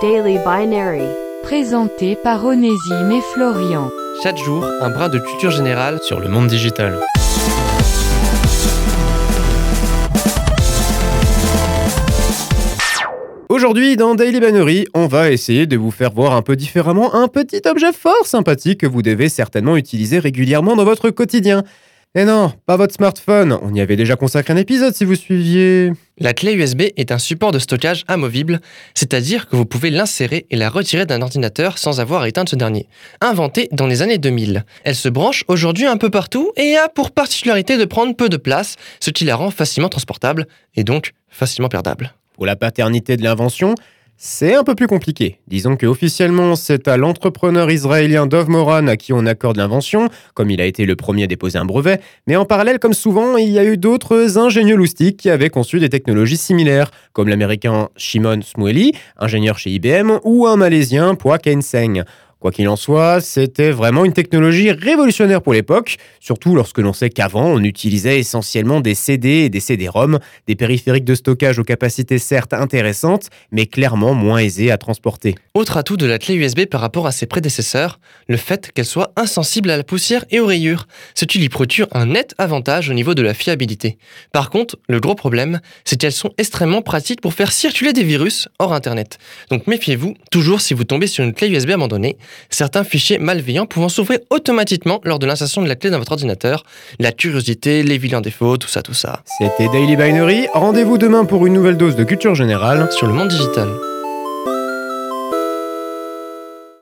Daily Binary. Présenté par Onésime et Florian. Chaque jour, un brin de culture générale sur le monde digital. Aujourd'hui, dans Daily Binary, on va essayer de vous faire voir un peu différemment un petit objet fort sympathique que vous devez certainement utiliser régulièrement dans votre quotidien. Et non, pas votre smartphone, on y avait déjà consacré un épisode si vous suiviez. La clé USB est un support de stockage amovible, c'est-à-dire que vous pouvez l'insérer et la retirer d'un ordinateur sans avoir à éteindre ce dernier. Inventée dans les années 2000, elle se branche aujourd'hui un peu partout et a pour particularité de prendre peu de place, ce qui la rend facilement transportable et donc facilement perdable. Pour la paternité de l'invention, c'est un peu plus compliqué. Disons que officiellement, c'est à l'entrepreneur israélien Dov Moran à qui on accorde l'invention, comme il a été le premier à déposer un brevet, mais en parallèle, comme souvent, il y a eu d'autres ingénieux loustiques qui avaient conçu des technologies similaires, comme l'américain Shimon Shmueli, ingénieur chez IBM, ou un malaisien Pua Seng. Quoi qu'il en soit, c'était vraiment une technologie révolutionnaire pour l'époque, surtout lorsque l'on sait qu'avant, on utilisait essentiellement des CD et des CD-ROM, des périphériques de stockage aux capacités certes intéressantes, mais clairement moins aisées à transporter. Autre atout de la clé USB par rapport à ses prédécesseurs, le fait qu'elle soit insensible à la poussière et aux rayures, ce qui lui procure un net avantage au niveau de la fiabilité. Par contre, le gros problème, c'est qu'elles sont extrêmement pratiques pour faire circuler des virus hors Internet. Donc méfiez-vous toujours si vous tombez sur une clé USB abandonnée, certains fichiers malveillants pouvant s'ouvrir automatiquement lors de l'insertion de la clé dans votre ordinateur. La curiosité, les vilains défauts, tout ça, tout ça. C'était Daily Binary. Rendez-vous demain pour une nouvelle dose de culture générale sur le monde digital.